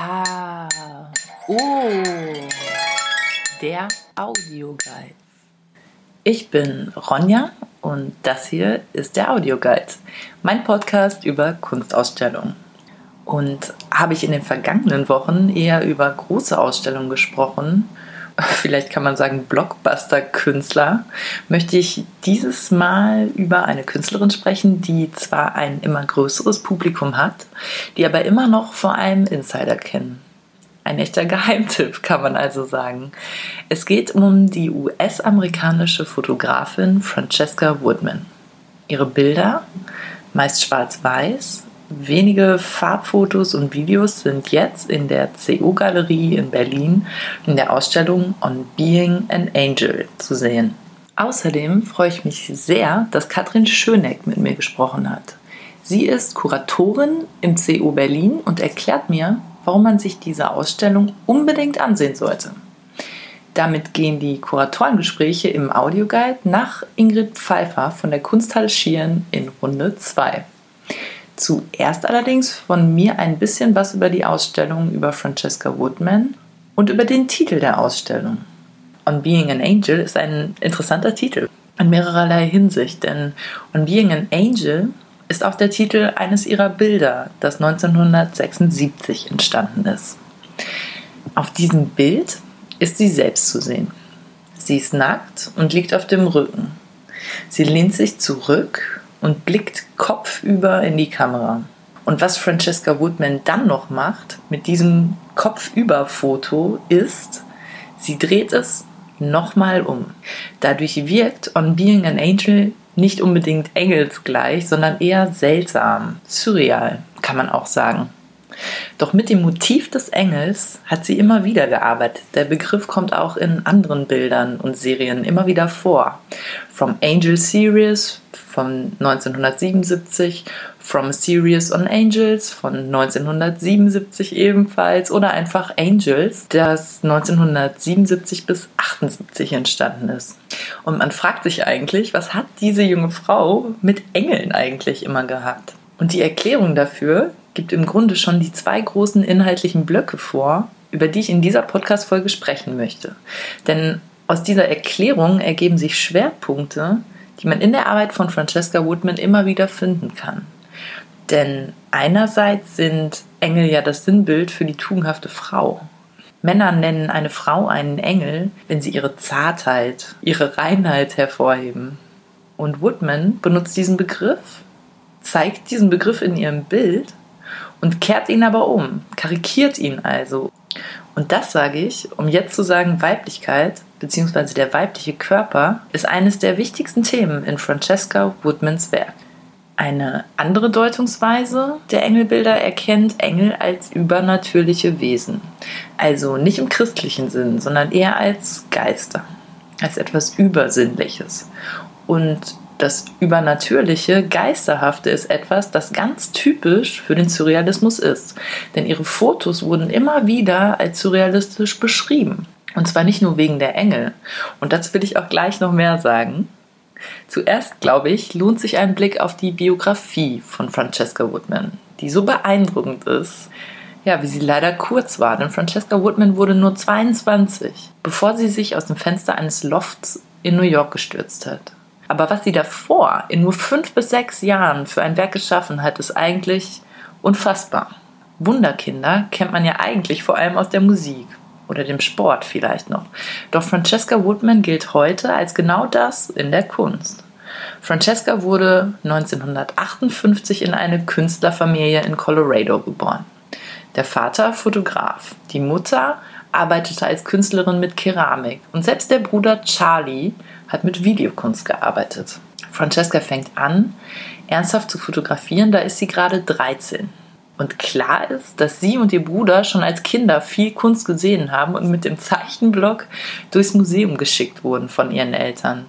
Ah, oh, der Audioguide. Ich bin Ronja und das hier ist der Audioguide, mein Podcast über Kunstausstellungen. Und habe ich in den vergangenen Wochen eher über große Ausstellungen gesprochen vielleicht kann man sagen Blockbuster-Künstler, möchte ich dieses Mal über eine Künstlerin sprechen, die zwar ein immer größeres Publikum hat, die aber immer noch vor allem Insider kennen. Ein echter Geheimtipp, kann man also sagen. Es geht um die US-amerikanische Fotografin Francesca Woodman. Ihre Bilder, meist schwarz-weiß, Wenige Farbfotos und Videos sind jetzt in der CO-Galerie in Berlin in der Ausstellung On Being an Angel zu sehen. Außerdem freue ich mich sehr, dass Katrin Schöneck mit mir gesprochen hat. Sie ist Kuratorin im CO Berlin und erklärt mir, warum man sich diese Ausstellung unbedingt ansehen sollte. Damit gehen die Kuratorengespräche im Audioguide nach Ingrid Pfeiffer von der Kunsthalle Schieren in Runde 2. Zuerst allerdings von mir ein bisschen was über die Ausstellung über Francesca Woodman und über den Titel der Ausstellung. On Being an Angel ist ein interessanter Titel in mehrererlei Hinsicht, denn On Being an Angel ist auch der Titel eines ihrer Bilder, das 1976 entstanden ist. Auf diesem Bild ist sie selbst zu sehen. Sie ist nackt und liegt auf dem Rücken. Sie lehnt sich zurück und blickt kopfüber in die Kamera. Und was Francesca Woodman dann noch macht mit diesem Kopfüber-Foto ist, sie dreht es nochmal um. Dadurch wirkt On Being an Angel nicht unbedingt engelsgleich, sondern eher seltsam, surreal, kann man auch sagen. Doch mit dem Motiv des Engels hat sie immer wieder gearbeitet. Der Begriff kommt auch in anderen Bildern und Serien immer wieder vor. From Angel Series von 1977, From a Series on Angels von 1977 ebenfalls oder einfach Angels, das 1977 bis 78 entstanden ist. Und man fragt sich eigentlich, was hat diese junge Frau mit Engeln eigentlich immer gehabt? Und die Erklärung dafür gibt im Grunde schon die zwei großen inhaltlichen Blöcke vor, über die ich in dieser Podcast-Folge sprechen möchte. Denn aus dieser Erklärung ergeben sich Schwerpunkte, die man in der Arbeit von Francesca Woodman immer wieder finden kann. Denn einerseits sind Engel ja das Sinnbild für die tugendhafte Frau. Männer nennen eine Frau einen Engel, wenn sie ihre Zartheit, ihre Reinheit hervorheben. Und Woodman benutzt diesen Begriff, zeigt diesen Begriff in ihrem Bild und kehrt ihn aber um, karikiert ihn also. Und das sage ich, um jetzt zu sagen, Weiblichkeit bzw. der weibliche Körper ist eines der wichtigsten Themen in Francesca Woodmans Werk. Eine andere Deutungsweise der Engelbilder erkennt Engel als übernatürliche Wesen. Also nicht im christlichen Sinn, sondern eher als Geister, als etwas Übersinnliches. Und das Übernatürliche, Geisterhafte ist etwas, das ganz typisch für den Surrealismus ist. Denn ihre Fotos wurden immer wieder als surrealistisch beschrieben. Und zwar nicht nur wegen der Engel. Und dazu will ich auch gleich noch mehr sagen. Zuerst, glaube ich, lohnt sich ein Blick auf die Biografie von Francesca Woodman, die so beeindruckend ist, ja, wie sie leider kurz war, denn Francesca Woodman wurde nur 22, bevor sie sich aus dem Fenster eines Lofts in New York gestürzt hat. Aber was sie davor in nur fünf bis sechs Jahren für ein Werk geschaffen hat, ist eigentlich unfassbar. Wunderkinder kennt man ja eigentlich vor allem aus der Musik oder dem Sport vielleicht noch. Doch Francesca Woodman gilt heute als genau das in der Kunst. Francesca wurde 1958 in eine Künstlerfamilie in Colorado geboren. Der Vater Fotograf, die Mutter arbeitete als Künstlerin mit Keramik und selbst der Bruder Charlie hat mit Videokunst gearbeitet. Francesca fängt an, ernsthaft zu fotografieren, da ist sie gerade 13. Und klar ist, dass sie und ihr Bruder schon als Kinder viel Kunst gesehen haben und mit dem Zeichenblock durchs Museum geschickt wurden von ihren Eltern.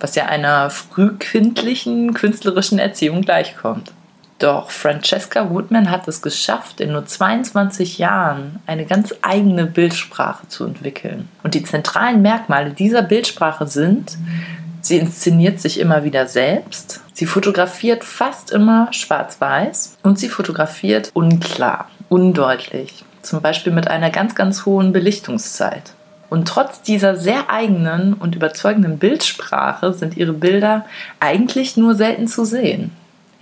Was ja einer frühkindlichen künstlerischen Erziehung gleichkommt. Doch Francesca Woodman hat es geschafft, in nur 22 Jahren eine ganz eigene Bildsprache zu entwickeln. Und die zentralen Merkmale dieser Bildsprache sind, sie inszeniert sich immer wieder selbst, sie fotografiert fast immer schwarz-weiß und sie fotografiert unklar, undeutlich. zum Beispiel mit einer ganz, ganz hohen Belichtungszeit. Und trotz dieser sehr eigenen und überzeugenden Bildsprache sind ihre Bilder eigentlich nur selten zu sehen.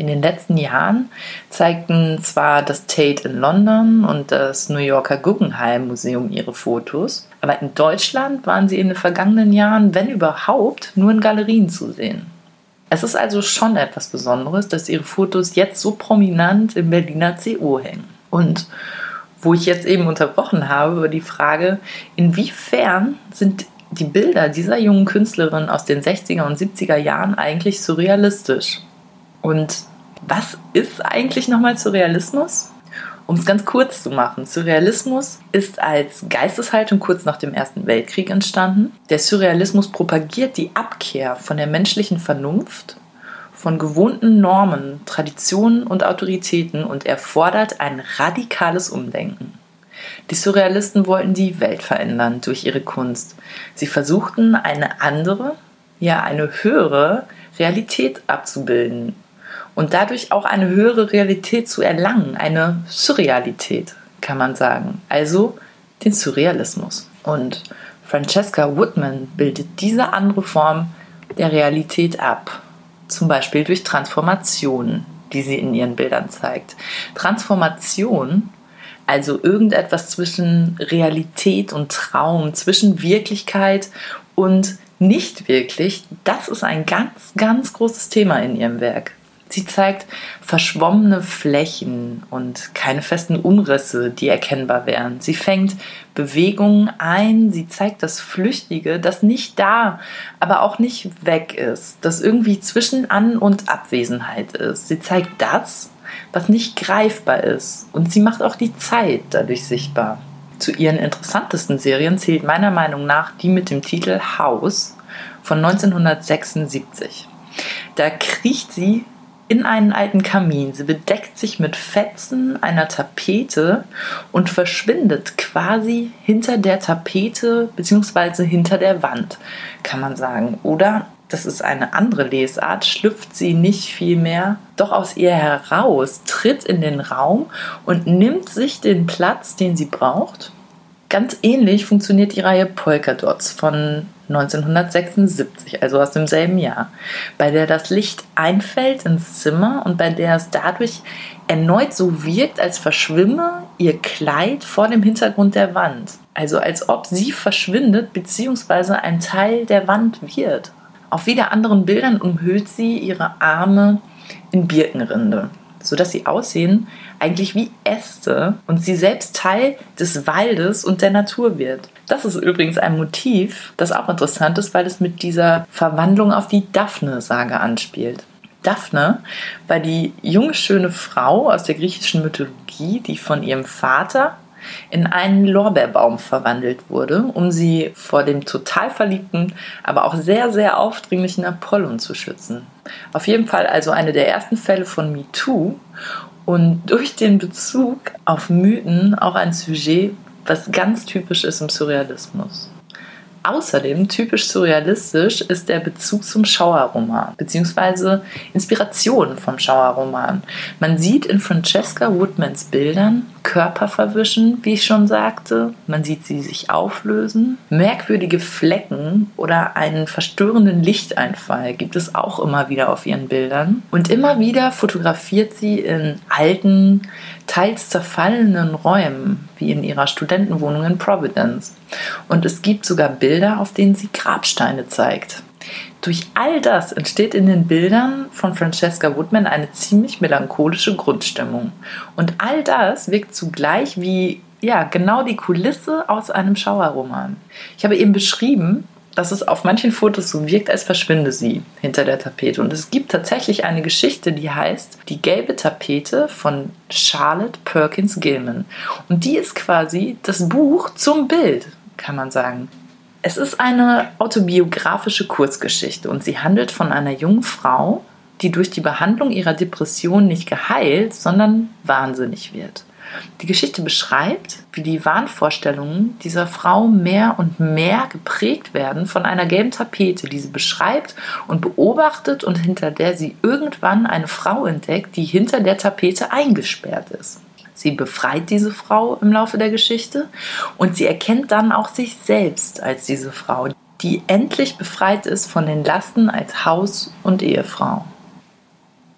In den letzten Jahren zeigten zwar das Tate in London und das New Yorker Guggenheim Museum ihre Fotos, aber in Deutschland waren sie in den vergangenen Jahren, wenn überhaupt, nur in Galerien zu sehen. Es ist also schon etwas Besonderes, dass ihre Fotos jetzt so prominent im Berliner CO hängen. Und wo ich jetzt eben unterbrochen habe über die Frage, inwiefern sind die Bilder dieser jungen Künstlerin aus den 60er und 70er Jahren eigentlich surrealistisch? Und was ist eigentlich nochmal Surrealismus? Um es ganz kurz zu machen, Surrealismus ist als Geisteshaltung kurz nach dem Ersten Weltkrieg entstanden. Der Surrealismus propagiert die Abkehr von der menschlichen Vernunft von gewohnten Normen, Traditionen und Autoritäten und erfordert ein radikales Umdenken. Die Surrealisten wollten die Welt verändern durch ihre Kunst. Sie versuchten eine andere, ja eine höhere Realität abzubilden und dadurch auch eine höhere Realität zu erlangen, eine Surrealität, kann man sagen. Also den Surrealismus. Und Francesca Woodman bildet diese andere Form der Realität ab zum Beispiel durch Transformationen, die sie in ihren Bildern zeigt. Transformation, also irgendetwas zwischen Realität und Traum, zwischen Wirklichkeit und nicht wirklich, das ist ein ganz, ganz großes Thema in ihrem Werk. Sie zeigt verschwommene Flächen und keine festen Umrisse, die erkennbar wären. Sie fängt Bewegungen ein, sie zeigt das Flüchtige, das nicht da, aber auch nicht weg ist, das irgendwie zwischen An- und Abwesenheit ist. Sie zeigt das, was nicht greifbar ist und sie macht auch die Zeit dadurch sichtbar. Zu ihren interessantesten Serien zählt meiner Meinung nach die mit dem Titel Haus von 1976. Da kriecht sie in einen alten Kamin. Sie bedeckt sich mit Fetzen einer Tapete und verschwindet quasi hinter der Tapete bzw. hinter der Wand, kann man sagen. Oder, das ist eine andere Lesart, schlüpft sie nicht viel mehr, doch aus ihr heraus, tritt in den Raum und nimmt sich den Platz, den sie braucht. Ganz ähnlich funktioniert die Reihe Polka Dots von 1976, also aus demselben Jahr, bei der das Licht einfällt ins Zimmer und bei der es dadurch erneut so wirkt, als verschwimme ihr Kleid vor dem Hintergrund der Wand. Also als ob sie verschwindet bzw. ein Teil der Wand wird. Auf wieder anderen Bildern umhüllt sie ihre Arme in Birkenrinde sodass sie aussehen eigentlich wie Äste und sie selbst Teil des Waldes und der Natur wird. Das ist übrigens ein Motiv, das auch interessant ist, weil es mit dieser Verwandlung auf die Daphne-Sage anspielt. Daphne war die junge, schöne Frau aus der griechischen Mythologie, die von ihrem Vater in einen Lorbeerbaum verwandelt wurde, um sie vor dem total verliebten, aber auch sehr, sehr aufdringlichen Apollon zu schützen. Auf jeden Fall also eine der ersten Fälle von MeToo und durch den Bezug auf Mythen auch ein Sujet, was ganz typisch ist im Surrealismus. Außerdem typisch surrealistisch ist der Bezug zum Schauerroman beziehungsweise Inspiration vom Schauerroman. Man sieht in Francesca Woodmans Bildern Körper verwischen, wie ich schon sagte. Man sieht sie sich auflösen. Merkwürdige Flecken oder einen verstörenden Lichteinfall gibt es auch immer wieder auf ihren Bildern. Und immer wieder fotografiert sie in alten, teils zerfallenen Räumen, wie in ihrer Studentenwohnung in Providence. Und es gibt sogar Bilder, auf denen sie Grabsteine zeigt. Durch all das entsteht in den Bildern von Francesca Woodman eine ziemlich melancholische Grundstimmung. Und all das wirkt zugleich wie ja, genau die Kulisse aus einem Schauerroman. Ich habe eben beschrieben, dass es auf manchen Fotos so wirkt, als verschwinde sie hinter der Tapete. Und es gibt tatsächlich eine Geschichte, die heißt Die gelbe Tapete von Charlotte Perkins Gilman. Und die ist quasi das Buch zum Bild, kann man sagen. Es ist eine autobiografische Kurzgeschichte und sie handelt von einer jungen Frau, die durch die Behandlung ihrer Depression nicht geheilt, sondern wahnsinnig wird. Die Geschichte beschreibt, wie die Wahnvorstellungen dieser Frau mehr und mehr geprägt werden von einer gelben Tapete, die sie beschreibt und beobachtet und hinter der sie irgendwann eine Frau entdeckt, die hinter der Tapete eingesperrt ist. Sie befreit diese Frau im Laufe der Geschichte und sie erkennt dann auch sich selbst als diese Frau, die endlich befreit ist von den Lasten als Haus- und Ehefrau.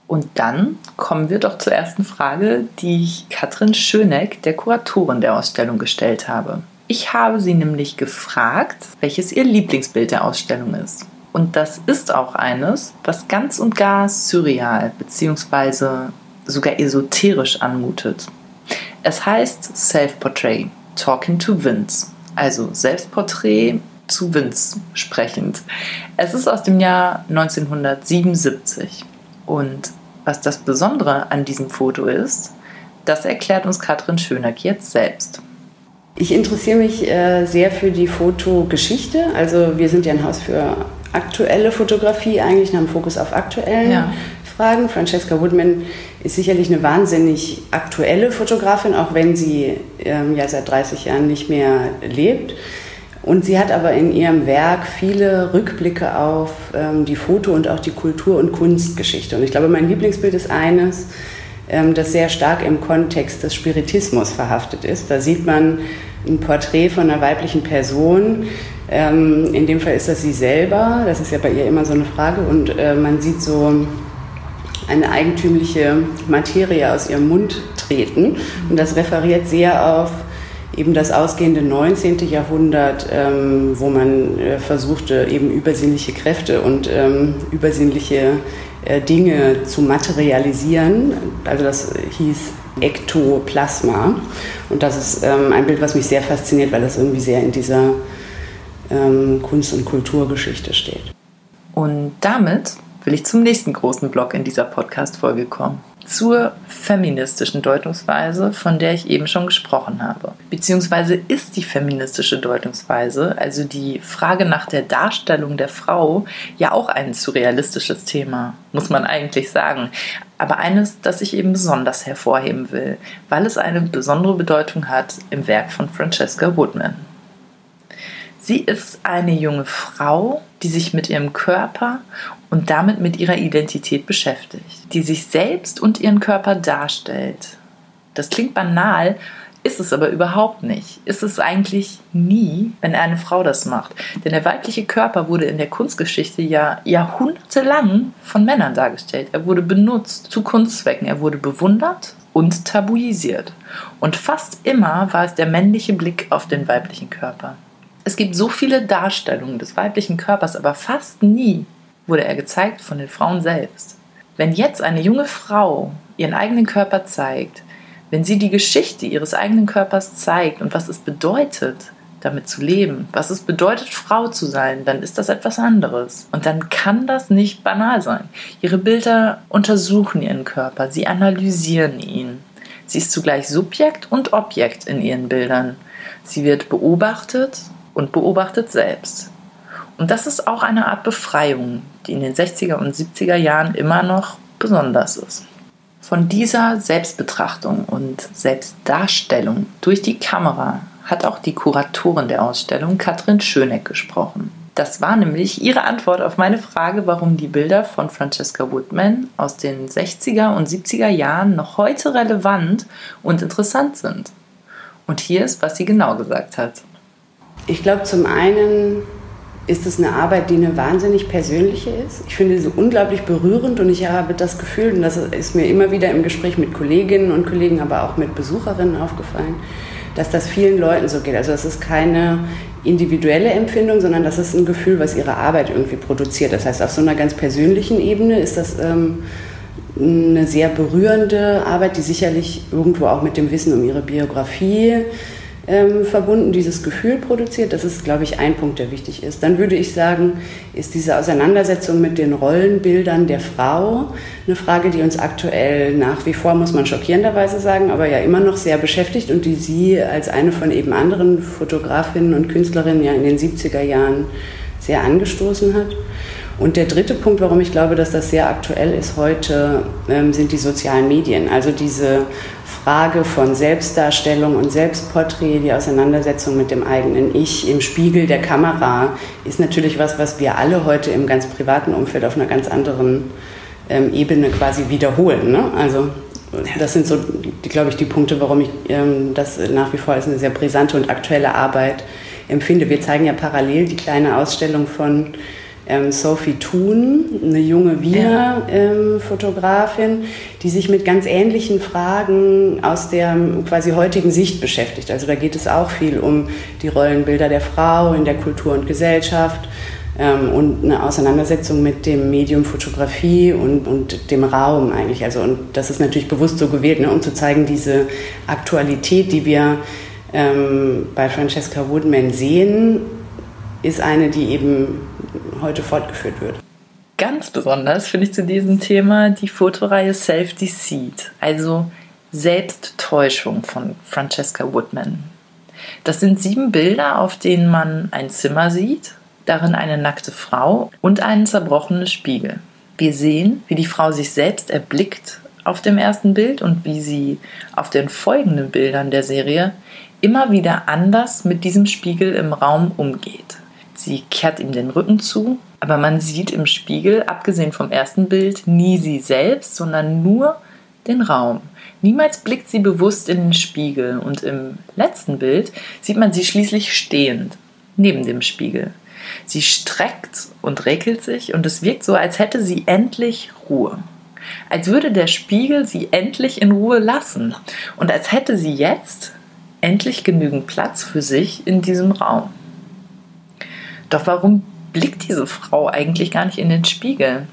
Und dann kommen wir doch zur ersten Frage, die ich Katrin Schöneck, der Kuratorin der Ausstellung, gestellt habe. Ich habe sie nämlich gefragt, welches ihr Lieblingsbild der Ausstellung ist. Und das ist auch eines, was ganz und gar surreal bzw. sogar esoterisch anmutet. Es heißt Self-Portrait, Talking to Vince, also Selbstporträt zu Vince sprechend. Es ist aus dem Jahr 1977 und was das Besondere an diesem Foto ist, das erklärt uns Katrin Schöneck jetzt selbst. Ich interessiere mich äh, sehr für die Fotogeschichte. Also wir sind ja ein Haus für aktuelle Fotografie eigentlich, haben Fokus auf aktuellen ja. Fragen. Francesca Woodman ist sicherlich eine wahnsinnig aktuelle Fotografin, auch wenn sie ähm, ja seit 30 Jahren nicht mehr lebt. Und sie hat aber in ihrem Werk viele Rückblicke auf ähm, die Foto- und auch die Kultur- und Kunstgeschichte. Und ich glaube, mein Lieblingsbild ist eines, ähm, das sehr stark im Kontext des Spiritismus verhaftet ist. Da sieht man ein Porträt von einer weiblichen Person. Ähm, in dem Fall ist das sie selber. Das ist ja bei ihr immer so eine Frage. Und äh, man sieht so eine eigentümliche Materie aus ihrem Mund treten. Und das referiert sehr auf eben das ausgehende 19. Jahrhundert, ähm, wo man äh, versuchte, eben übersinnliche Kräfte und ähm, übersinnliche äh, Dinge zu materialisieren. Also das hieß Ektoplasma. Und das ist ähm, ein Bild, was mich sehr fasziniert, weil das irgendwie sehr in dieser ähm, Kunst- und Kulturgeschichte steht. Und damit will ich zum nächsten großen Block in dieser Podcast-Folge kommen zur feministischen Deutungsweise, von der ich eben schon gesprochen habe. Beziehungsweise ist die feministische Deutungsweise, also die Frage nach der Darstellung der Frau, ja auch ein surrealistisches Thema, muss man eigentlich sagen. Aber eines, das ich eben besonders hervorheben will, weil es eine besondere Bedeutung hat im Werk von Francesca Woodman. Sie ist eine junge Frau, die sich mit ihrem Körper und damit mit ihrer Identität beschäftigt, die sich selbst und ihren Körper darstellt. Das klingt banal, ist es aber überhaupt nicht. Ist es eigentlich nie, wenn eine Frau das macht. Denn der weibliche Körper wurde in der Kunstgeschichte ja jahrhundertelang von Männern dargestellt. Er wurde benutzt zu Kunstzwecken. Er wurde bewundert und tabuisiert. Und fast immer war es der männliche Blick auf den weiblichen Körper. Es gibt so viele Darstellungen des weiblichen Körpers, aber fast nie wurde er gezeigt von den Frauen selbst. Wenn jetzt eine junge Frau ihren eigenen Körper zeigt, wenn sie die Geschichte ihres eigenen Körpers zeigt und was es bedeutet, damit zu leben, was es bedeutet, Frau zu sein, dann ist das etwas anderes. Und dann kann das nicht banal sein. Ihre Bilder untersuchen ihren Körper, sie analysieren ihn. Sie ist zugleich Subjekt und Objekt in ihren Bildern. Sie wird beobachtet und beobachtet selbst. Und das ist auch eine Art Befreiung, die in den 60er und 70er Jahren immer noch besonders ist. Von dieser Selbstbetrachtung und Selbstdarstellung durch die Kamera hat auch die Kuratorin der Ausstellung Katrin Schöneck gesprochen. Das war nämlich ihre Antwort auf meine Frage, warum die Bilder von Francesca Woodman aus den 60er und 70er Jahren noch heute relevant und interessant sind. Und hier ist, was sie genau gesagt hat. Ich glaube, zum einen ist es eine Arbeit, die eine wahnsinnig persönliche ist. Ich finde sie unglaublich berührend und ich habe das Gefühl, und das ist mir immer wieder im Gespräch mit Kolleginnen und Kollegen, aber auch mit Besucherinnen aufgefallen, dass das vielen Leuten so geht. Also das ist keine individuelle Empfindung, sondern das ist ein Gefühl, was ihre Arbeit irgendwie produziert. Das heißt, auf so einer ganz persönlichen Ebene ist das ähm, eine sehr berührende Arbeit, die sicherlich irgendwo auch mit dem Wissen um ihre Biografie ähm, verbunden dieses Gefühl produziert. Das ist, glaube ich, ein Punkt, der wichtig ist. Dann würde ich sagen, ist diese Auseinandersetzung mit den Rollenbildern der Frau eine Frage, die uns aktuell nach wie vor, muss man schockierenderweise sagen, aber ja immer noch sehr beschäftigt und die sie als eine von eben anderen Fotografinnen und Künstlerinnen ja in den 70er Jahren sehr angestoßen hat. Und der dritte Punkt, warum ich glaube, dass das sehr aktuell ist heute, ähm, sind die sozialen Medien. Also diese Frage von Selbstdarstellung und Selbstporträt, die Auseinandersetzung mit dem eigenen Ich im Spiegel der Kamera, ist natürlich was, was wir alle heute im ganz privaten Umfeld auf einer ganz anderen ähm, Ebene quasi wiederholen. Ne? Also Das sind so, glaube ich, die Punkte, warum ich ähm, das nach wie vor als eine sehr brisante und aktuelle Arbeit empfinde. Wir zeigen ja parallel die kleine Ausstellung von Sophie Thun, eine junge Wiener ähm, Fotografin, die sich mit ganz ähnlichen Fragen aus der quasi heutigen Sicht beschäftigt. Also da geht es auch viel um die Rollenbilder der Frau in der Kultur und Gesellschaft ähm, und eine Auseinandersetzung mit dem Medium Fotografie und, und dem Raum eigentlich. Also und das ist natürlich bewusst so gewählt, ne, um zu zeigen, diese Aktualität, die wir ähm, bei Francesca Woodman sehen, ist eine, die eben heute fortgeführt wird. Ganz besonders finde ich zu diesem Thema die Fotoreihe Self-Deceit, also Selbsttäuschung von Francesca Woodman. Das sind sieben Bilder, auf denen man ein Zimmer sieht, darin eine nackte Frau und einen zerbrochenen Spiegel. Wir sehen, wie die Frau sich selbst erblickt auf dem ersten Bild und wie sie auf den folgenden Bildern der Serie immer wieder anders mit diesem Spiegel im Raum umgeht. Sie kehrt ihm den Rücken zu, aber man sieht im Spiegel, abgesehen vom ersten Bild, nie sie selbst, sondern nur den Raum. Niemals blickt sie bewusst in den Spiegel und im letzten Bild sieht man sie schließlich stehend, neben dem Spiegel. Sie streckt und räkelt sich und es wirkt so, als hätte sie endlich Ruhe. Als würde der Spiegel sie endlich in Ruhe lassen und als hätte sie jetzt endlich genügend Platz für sich in diesem Raum. Doch warum blickt diese Frau eigentlich gar nicht in den Spiegel?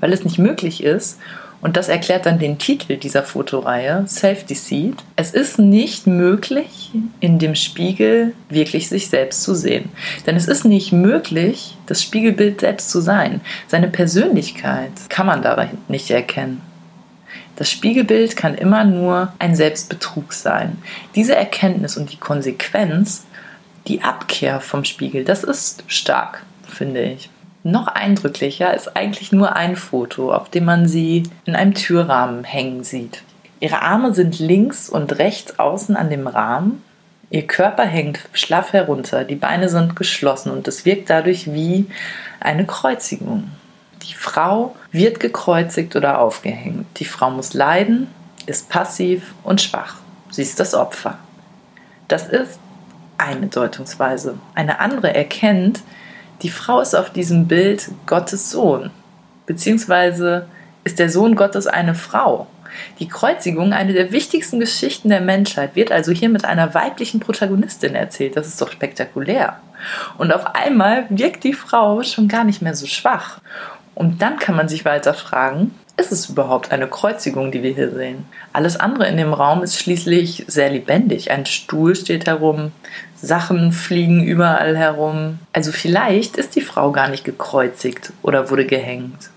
Weil es nicht möglich ist, und das erklärt dann den Titel dieser Fotoreihe, Self-Deceit. Es ist nicht möglich, in dem Spiegel wirklich sich selbst zu sehen. Denn es ist nicht möglich, das Spiegelbild selbst zu sein. Seine Persönlichkeit kann man darin nicht erkennen. Das Spiegelbild kann immer nur ein Selbstbetrug sein. Diese Erkenntnis und die Konsequenz die Abkehr vom Spiegel, das ist stark, finde ich. Noch eindrücklicher ist eigentlich nur ein Foto, auf dem man sie in einem Türrahmen hängen sieht. Ihre Arme sind links und rechts außen an dem Rahmen. Ihr Körper hängt schlaff herunter, die Beine sind geschlossen und es wirkt dadurch wie eine Kreuzigung. Die Frau wird gekreuzigt oder aufgehängt. Die Frau muss leiden, ist passiv und schwach. Sie ist das Opfer. Das ist eine Deutungsweise. Eine andere erkennt, die Frau ist auf diesem Bild Gottes Sohn, beziehungsweise ist der Sohn Gottes eine Frau. Die Kreuzigung, eine der wichtigsten Geschichten der Menschheit, wird also hier mit einer weiblichen Protagonistin erzählt. Das ist doch spektakulär. Und auf einmal wirkt die Frau schon gar nicht mehr so schwach. Und dann kann man sich weiter fragen, ist es überhaupt eine Kreuzigung, die wir hier sehen? Alles andere in dem Raum ist schließlich sehr lebendig. Ein Stuhl steht herum, Sachen fliegen überall herum. Also vielleicht ist die Frau gar nicht gekreuzigt oder wurde gehängt.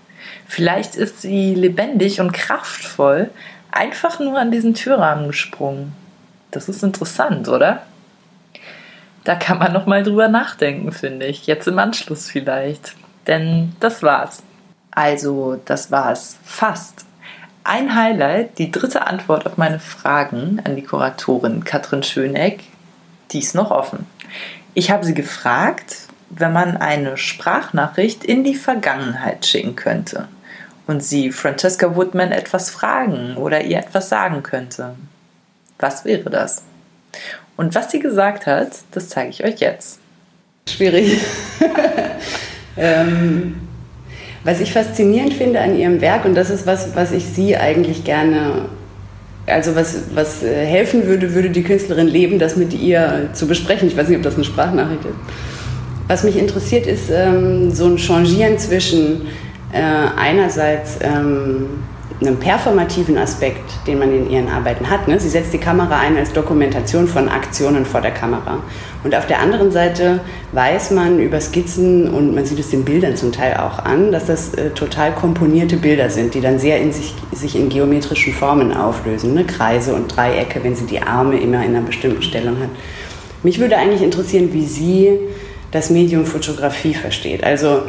Vielleicht ist sie lebendig und kraftvoll einfach nur an diesen Türrahmen gesprungen. Das ist interessant, oder? Da kann man noch mal drüber nachdenken, finde ich. Jetzt im Anschluss vielleicht. Denn das war's. Also, das war's. Fast. Ein Highlight, die dritte Antwort auf meine Fragen an die Kuratorin Katrin Schöneck, die ist noch offen. Ich habe sie gefragt, wenn man eine Sprachnachricht in die Vergangenheit schicken könnte und sie Francesca Woodman etwas fragen oder ihr etwas sagen könnte. Was wäre das? Und was sie gesagt hat, das zeige ich euch jetzt. Schwierig. ähm, was ich faszinierend finde an ihrem Werk, und das ist was, was ich sie eigentlich gerne, also was, was äh, helfen würde, würde die Künstlerin leben, das mit ihr zu besprechen. Ich weiß nicht, ob das eine Sprachnachricht ist. Was mich interessiert, ist ähm, so ein Changieren zwischen äh, einerseits ähm, einem performativen Aspekt, den man in ihren Arbeiten hat. Ne? Sie setzt die Kamera ein als Dokumentation von Aktionen vor der Kamera. Und auf der anderen Seite weiß man über Skizzen und man sieht es den Bildern zum Teil auch an, dass das äh, total komponierte Bilder sind, die dann sehr in sich, sich in geometrischen Formen auflösen. Ne? Kreise und Dreiecke, wenn sie die Arme immer in einer bestimmten Stellung hat. Mich würde eigentlich interessieren, wie sie das Medium Fotografie versteht. Also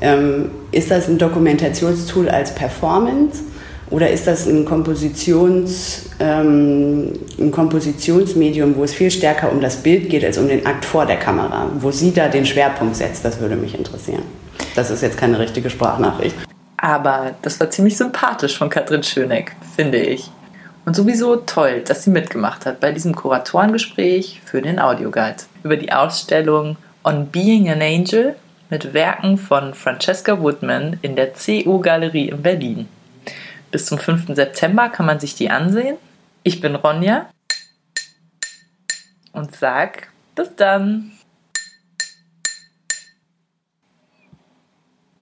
ähm, ist das ein Dokumentationstool als Performance? Oder ist das ein, Kompositions, ähm, ein Kompositionsmedium, wo es viel stärker um das Bild geht als um den Akt vor der Kamera? Wo sie da den Schwerpunkt setzt, das würde mich interessieren. Das ist jetzt keine richtige Sprachnachricht. Aber das war ziemlich sympathisch von Katrin Schöneck, finde ich. Und sowieso toll, dass sie mitgemacht hat bei diesem Kuratorengespräch für den Audioguide über die Ausstellung On Being an Angel mit Werken von Francesca Woodman in der CU Galerie in Berlin. Bis zum 5. September kann man sich die ansehen. Ich bin Ronja und sag bis dann.